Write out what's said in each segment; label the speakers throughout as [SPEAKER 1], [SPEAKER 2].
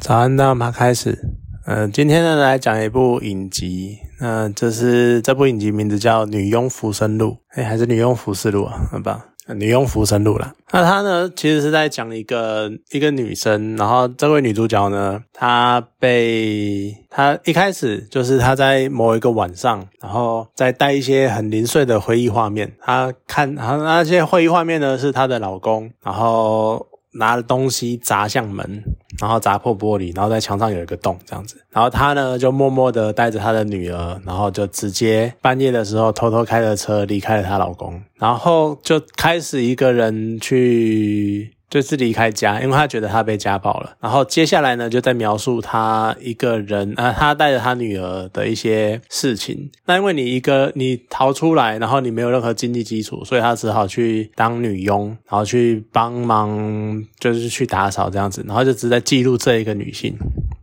[SPEAKER 1] 早安，那我们开始。嗯，今天呢来讲一部影集。那这是这部影集名字叫《女佣浮生录》，哎，还是《女佣浮世录》啊？很棒，《女佣浮生录》啦。那它呢，其实是在讲一个一个女生，然后这位女主角呢，她被她一开始就是她在某一个晚上，然后再带一些很零碎的回忆画面。她看，然后那些回忆画面呢，是她的老公，然后。拿了东西砸向门，然后砸破玻璃，然后在墙上有一个洞，这样子。然后她呢，就默默的带着她的女儿，然后就直接半夜的时候偷偷开着车离开了她老公，然后就开始一个人去。就是离开家，因为他觉得他被家暴了。然后接下来呢，就在描述他一个人啊，他带着他女儿的一些事情。那因为你一个你逃出来，然后你没有任何经济基础，所以他只好去当女佣，然后去帮忙，就是去打扫这样子。然后就只在记录这一个女性。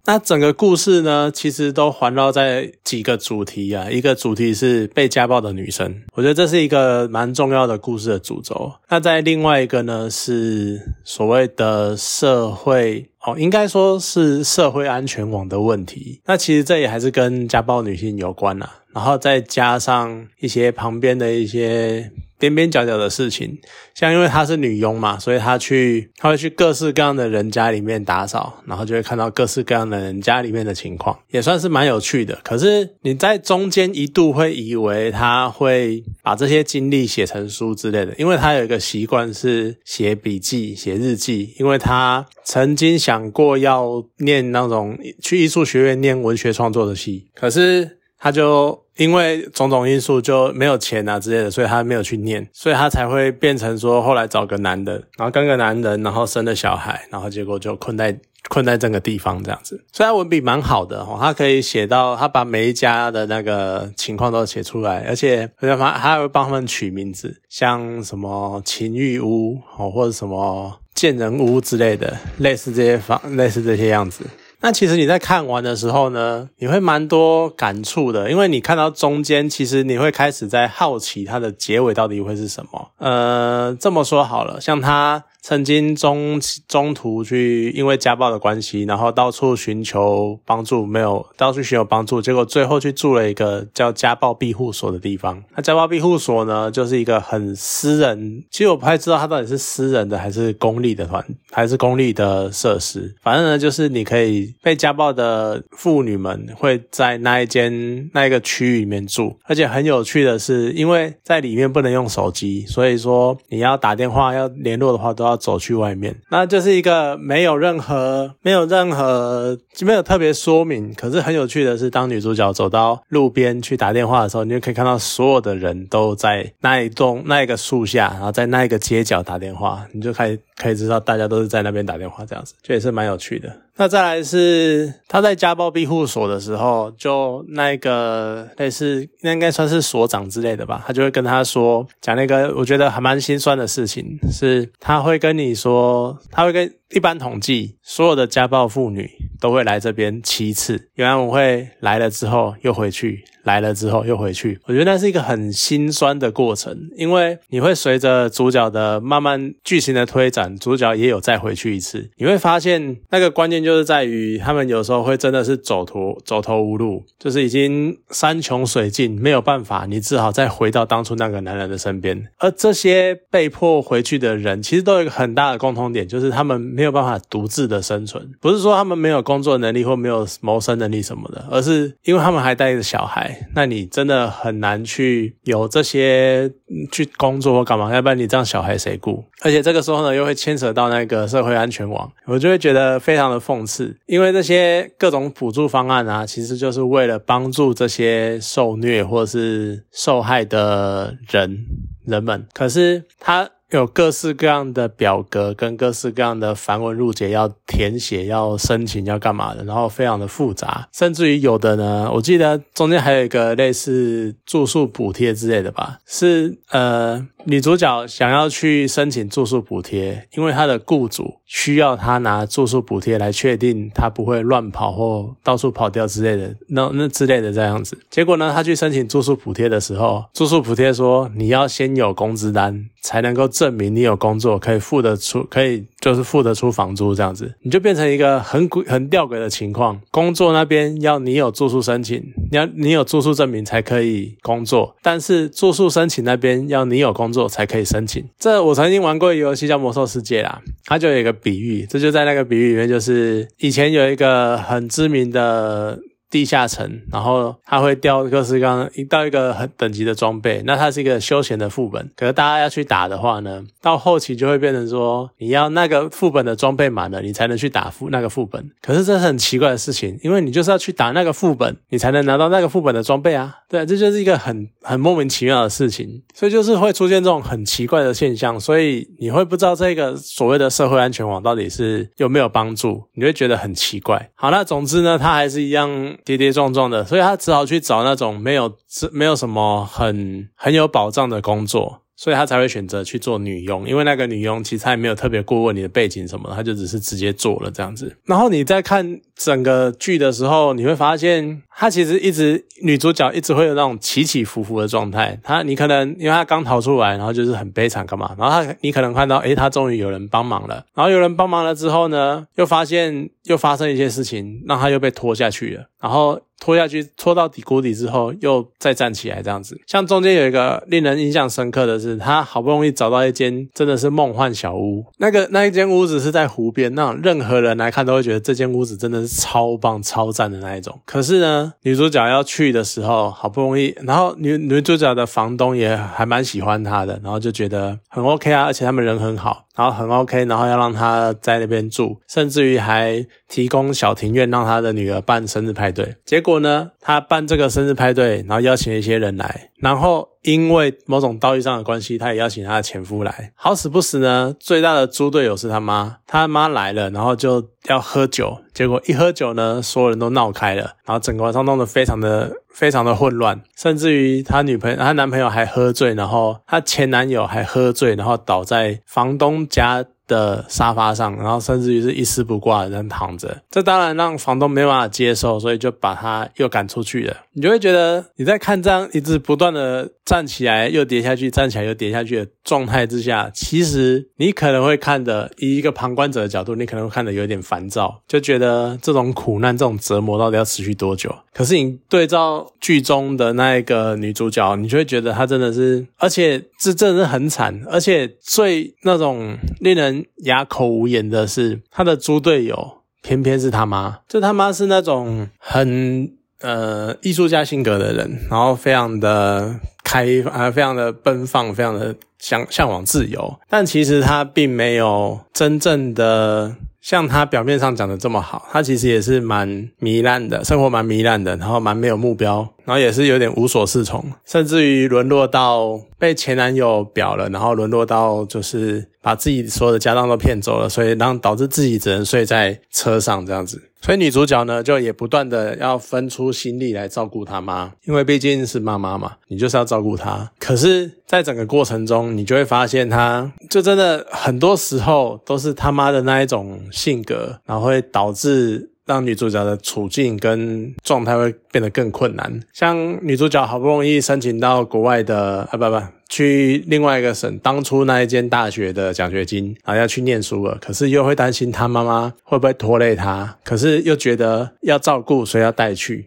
[SPEAKER 1] 那整个故事呢，其实都环绕在几个主题啊。一个主题是被家暴的女生，我觉得这是一个蛮重要的故事的主轴。那在另外一个呢，是所谓的社会哦，应该说是社会安全网的问题。那其实这也还是跟家暴女性有关啊。然后再加上一些旁边的一些。边边角角的事情，像因为她是女佣嘛，所以她去，她会去各式各样的人家里面打扫，然后就会看到各式各样的人家里面的情况，也算是蛮有趣的。可是你在中间一度会以为她会把这些经历写成书之类的，因为她有一个习惯是写笔记、写日记，因为她曾经想想过要念那种去艺术学院念文学创作的戏，可是他就。因为种种因素就没有钱啊之类的，所以他没有去念，所以他才会变成说后来找个男的，然后跟个男人，然后生了小孩，然后结果就困在困在这个地方这样子。虽然文笔蛮好的哦，他可以写到他把每一家的那个情况都写出来，而且而且他还会帮他们取名字，像什么情欲屋哦，或者什么建人屋之类的，类似这些房，类似这些样子。那其实你在看完的时候呢，你会蛮多感触的，因为你看到中间，其实你会开始在好奇它的结尾到底会是什么。呃，这么说好了，像他。曾经中中途去因为家暴的关系，然后到处寻求帮助，没有到处寻求帮助，结果最后去住了一个叫家暴庇护所的地方。那家暴庇护所呢，就是一个很私人，其实我不太知道它到底是私人的还是公立的团，还是公立的设施。反正呢，就是你可以被家暴的妇女们会在那一间那一个区域里面住，而且很有趣的是，因为在里面不能用手机，所以说你要打电话要联络的话都要。走去外面，那就是一个没有任何、没有任何、没有特别说明。可是很有趣的是，当女主角走到路边去打电话的时候，你就可以看到所有的人都在那一栋、那一个树下，然后在那一个街角打电话，你就开始可以知道大家都是在那边打电话这样子，这也是蛮有趣的。那再来是他在家暴庇护所的时候，就那个类似那应该算是所长之类的吧，他就会跟他说讲那个我觉得还蛮心酸的事情，是他会跟你说，他会跟一般统计所有的家暴妇女都会来这边七次，原来我会来了之后又回去。来了之后又回去，我觉得那是一个很心酸的过程，因为你会随着主角的慢慢剧情的推展，主角也有再回去一次，你会发现那个关键就是在于他们有时候会真的是走投走投无路，就是已经山穷水尽，没有办法，你只好再回到当初那个男人的身边。而这些被迫回去的人，其实都有一个很大的共同点，就是他们没有办法独自的生存，不是说他们没有工作能力或没有谋生能力什么的，而是因为他们还带着小孩。那你真的很难去有这些去工作或干嘛，要不然你这样小孩谁顾？而且这个时候呢，又会牵扯到那个社会安全网，我就会觉得非常的讽刺，因为这些各种补助方案啊，其实就是为了帮助这些受虐或是受害的人人们，可是他。有各式各样的表格跟各式各样的繁文缛节要填写、要申请、要干嘛的，然后非常的复杂，甚至于有的呢，我记得中间还有一个类似住宿补贴之类的吧，是呃。女主角想要去申请住宿补贴，因为她的雇主需要她拿住宿补贴来确定她不会乱跑或到处跑掉之类的，那那之类的这样子。结果呢，她去申请住宿补贴的时候，住宿补贴说你要先有工资单，才能够证明你有工作，可以付得出，可以就是付得出房租这样子，你就变成一个很诡很吊诡的情况。工作那边要你有住宿申请，你要你有住宿证明才可以工作，但是住宿申请那边要你有工作才可以申请。这我曾经玩过一个游戏叫《魔兽世界》啦，它就有一个比喻，这就在那个比喻里面，就是以前有一个很知名的。地下城，然后它会掉各式各样一到一个很等级的装备，那它是一个休闲的副本。可是大家要去打的话呢，到后期就会变成说，你要那个副本的装备满了，你才能去打副那个副本。可是这是很奇怪的事情，因为你就是要去打那个副本，你才能拿到那个副本的装备啊。对，这就是一个很很莫名其妙的事情，所以就是会出现这种很奇怪的现象，所以你会不知道这个所谓的社会安全网到底是有没有帮助，你会觉得很奇怪。好，那总之呢，它还是一样。跌跌撞撞的，所以他只好去找那种没有、没有什么很很有保障的工作。所以他才会选择去做女佣，因为那个女佣其实他也没有特别过问你的背景什么，他就只是直接做了这样子。然后你再看整个剧的时候，你会发现他其实一直女主角一直会有那种起起伏伏的状态。他你可能因为他刚逃出来，然后就是很悲惨干嘛，然后他你可能看到诶，他终于有人帮忙了，然后有人帮忙了之后呢，又发现又发生一些事情，让他又被拖下去了，然后。拖下去，拖到底谷底之后，又再站起来，这样子。像中间有一个令人印象深刻的是，他好不容易找到一间真的是梦幻小屋。那个那一间屋子是在湖边，那任何人来看都会觉得这间屋子真的是超棒、超赞的那一种。可是呢，女主角要去的时候，好不容易，然后女女主角的房东也还蛮喜欢她的，然后就觉得很 OK 啊，而且他们人很好。然后很 OK，然后要让他在那边住，甚至于还提供小庭院让他的女儿办生日派对。结果呢，他办这个生日派对，然后邀请一些人来，然后因为某种道义上的关系，他也邀请他的前夫来。好死不死呢，最大的猪队友是他妈，他妈来了，然后就要喝酒，结果一喝酒呢，所有人都闹开了，然后整个晚上弄得非常的。非常的混乱，甚至于他女朋友、他男朋友还喝醉，然后他前男友还喝醉，然后倒在房东家。的沙发上，然后甚至于是一丝不挂的人躺着，这当然让房东没办法接受，所以就把他又赶出去了。你就会觉得你在看这样一直不断的站起来又跌下去，站起来又跌下去的状态之下，其实你可能会看的，以一个旁观者的角度，你可能会看的有点烦躁，就觉得这种苦难、这种折磨到底要持续多久？可是你对照剧中的那一个女主角，你就会觉得她真的是，而且这真的是很惨，而且最那种令人。哑口无言的是，他的猪队友偏偏是他妈，就他妈是那种很呃艺术家性格的人，然后非常的开啊，非常的奔放，非常的向向往自由，但其实他并没有真正的。像他表面上讲的这么好，他其实也是蛮糜烂的，生活蛮糜烂的，然后蛮没有目标，然后也是有点无所适从，甚至于沦落到被前男友表了，然后沦落到就是把自己所有的家当都骗走了，所以让导致自己只能睡在车上这样子。所以女主角呢，就也不断的要分出心力来照顾她妈，因为毕竟是妈妈嘛，你就是要照顾她。可是，在整个过程中，你就会发现，她就真的很多时候都是他妈的那一种性格，然后会导致。让女主角的处境跟状态会变得更困难。像女主角好不容易申请到国外的啊，不不，去另外一个省，当初那一间大学的奖学金啊，要去念书了。可是又会担心她妈妈会不会拖累她，可是又觉得要照顾，所以要带去，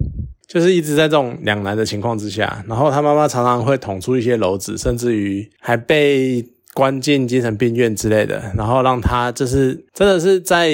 [SPEAKER 1] 就是一直在这种两难的情况之下。然后她妈妈常常会捅出一些篓子，甚至于还被关进精神病院之类的，然后让她就是真的是在。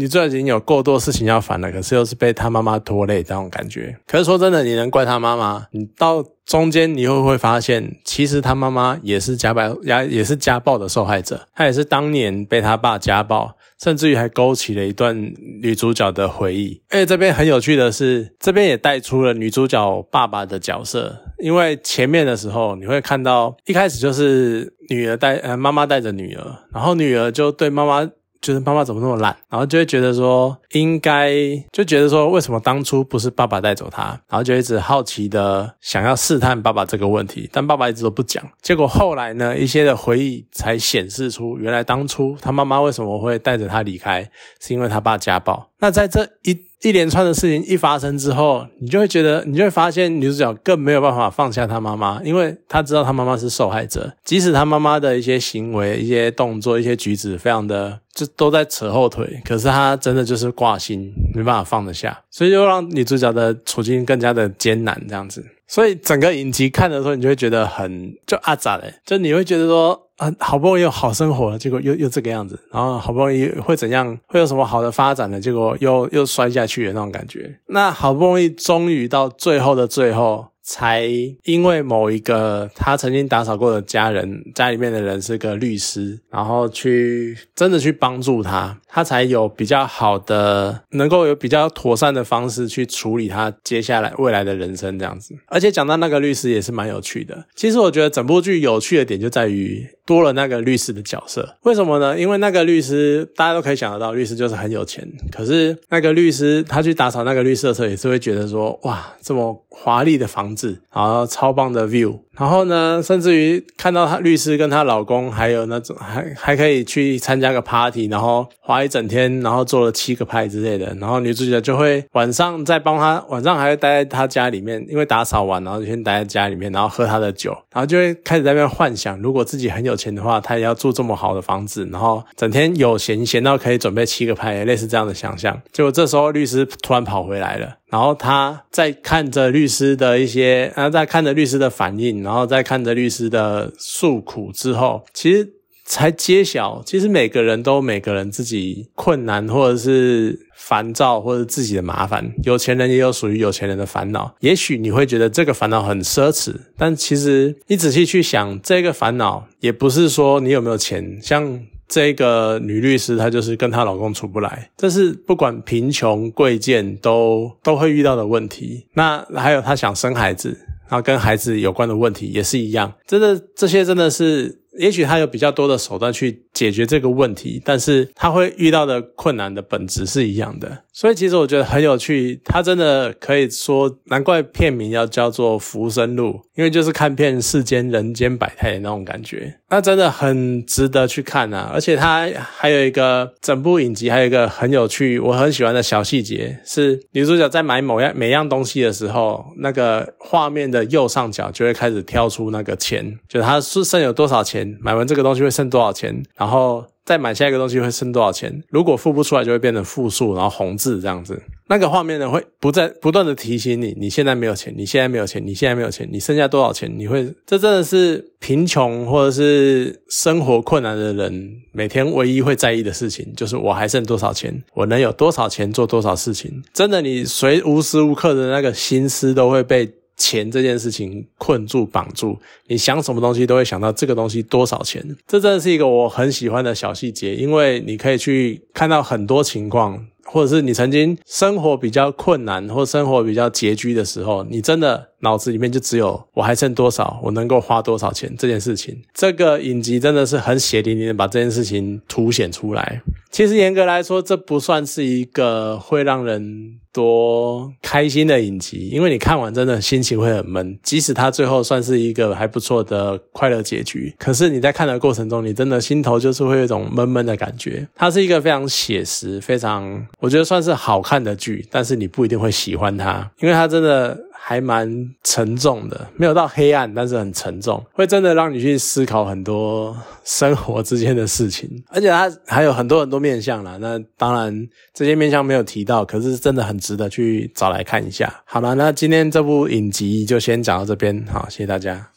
[SPEAKER 1] 你最近有够多事情要烦了，可是又是被他妈妈拖累这种感觉。可是说真的，你能怪他妈妈？你到中间你会不会发现，其实他妈妈也是家暴，也也是家暴的受害者。他也是当年被他爸家暴，甚至于还勾起了一段女主角的回忆。而且这边很有趣的是，这边也带出了女主角爸爸的角色。因为前面的时候你会看到，一开始就是女儿带呃妈妈带着女儿，然后女儿就对妈妈。就是妈妈怎么那么懒，然后就会觉得说应该就觉得说为什么当初不是爸爸带走他，然后就一直好奇的想要试探爸爸这个问题，但爸爸一直都不讲。结果后来呢，一些的回忆才显示出，原来当初他妈妈为什么会带着他离开，是因为他爸家暴。那在这一一连串的事情一发生之后，你就会觉得，你就会发现女主角更没有办法放下她妈妈，因为她知道她妈妈是受害者，即使她妈妈的一些行为、一些动作、一些举止非常的就都在扯后腿，可是她真的就是挂心，没办法放得下，所以就让女主角的处境更加的艰难，这样子。所以整个影集看的时候，你就会觉得很就阿杂嘞，就你会觉得说。啊，好不容易有好生活了，结果又又这个样子，然后好不容易会怎样，会有什么好的发展呢？结果又又摔下去的那种感觉。那好不容易终于到最后的最后。才因为某一个他曾经打扫过的家人，家里面的人是个律师，然后去真的去帮助他，他才有比较好的，能够有比较妥善的方式去处理他接下来未来的人生这样子。而且讲到那个律师也是蛮有趣的。其实我觉得整部剧有趣的点就在于多了那个律师的角色。为什么呢？因为那个律师大家都可以想得到，律师就是很有钱。可是那个律师他去打扫那个律师的时候，也是会觉得说，哇，这么华丽的房子。然后超棒的 view，然后呢，甚至于看到她律师跟她老公，还有那种还还可以去参加个 party，然后花一整天，然后做了七个派之类的，然后女主角就会晚上再帮他，晚上还会待在他家里面，因为打扫完，然后就先待在家里面，然后喝他的酒，然后就会开始在那边幻想，如果自己很有钱的话，他也要住这么好的房子，然后整天有闲闲到可以准备七个派，类似这样的想象。结果这时候律师突然跑回来了。然后他在看着律师的一些，然后在看着律师的反应，然后再看着律师的诉苦之后，其实才揭晓，其实每个人都有每个人自己困难或者是烦躁或者自己的麻烦，有钱人也有属于有钱人的烦恼。也许你会觉得这个烦恼很奢侈，但其实你仔细去想，这个烦恼也不是说你有没有钱，像。这个女律师她就是跟她老公处不来，这是不管贫穷贵贱都都会遇到的问题。那还有她想生孩子，然后跟孩子有关的问题也是一样。真的这些真的是，也许她有比较多的手段去解决这个问题，但是她会遇到的困难的本质是一样的。所以其实我觉得很有趣，它真的可以说，难怪片名要叫做《浮生路》，因为就是看遍世间人间百态的那种感觉，那真的很值得去看啊！而且它还有一个整部影集，还有一个很有趣、我很喜欢的小细节，是女主角在买某样每样东西的时候，那个画面的右上角就会开始跳出那个钱，就她是剩有多少钱，买完这个东西会剩多少钱，然后。再买下一个东西会剩多少钱？如果付不出来，就会变成负数，然后红字这样子。那个画面呢，会不在不断的提醒你，你现在没有钱，你现在没有钱，你现在没有钱，你剩下多少钱？你会，这真的是贫穷或者是生活困难的人每天唯一会在意的事情，就是我还剩多少钱，我能有多少钱做多少事情。真的，你随无时无刻的那个心思都会被。钱这件事情困住、绑住，你想什么东西都会想到这个东西多少钱。这真的是一个我很喜欢的小细节，因为你可以去看到很多情况，或者是你曾经生活比较困难或生活比较拮据的时候，你真的脑子里面就只有我还剩多少，我能够花多少钱这件事情。这个影集真的是很血淋淋的把这件事情凸显出来。其实严格来说，这不算是一个会让人多开心的影集，因为你看完真的心情会很闷。即使它最后算是一个还不错的快乐结局，可是你在看的过程中，你真的心头就是会有一种闷闷的感觉。它是一个非常写实、非常我觉得算是好看的剧，但是你不一定会喜欢它，因为它真的。还蛮沉重的，没有到黑暗，但是很沉重，会真的让你去思考很多生活之间的事情，而且它还有很多很多面向啦。那当然这些面向没有提到，可是真的很值得去找来看一下。好了，那今天这部影集就先讲到这边，好，谢谢大家。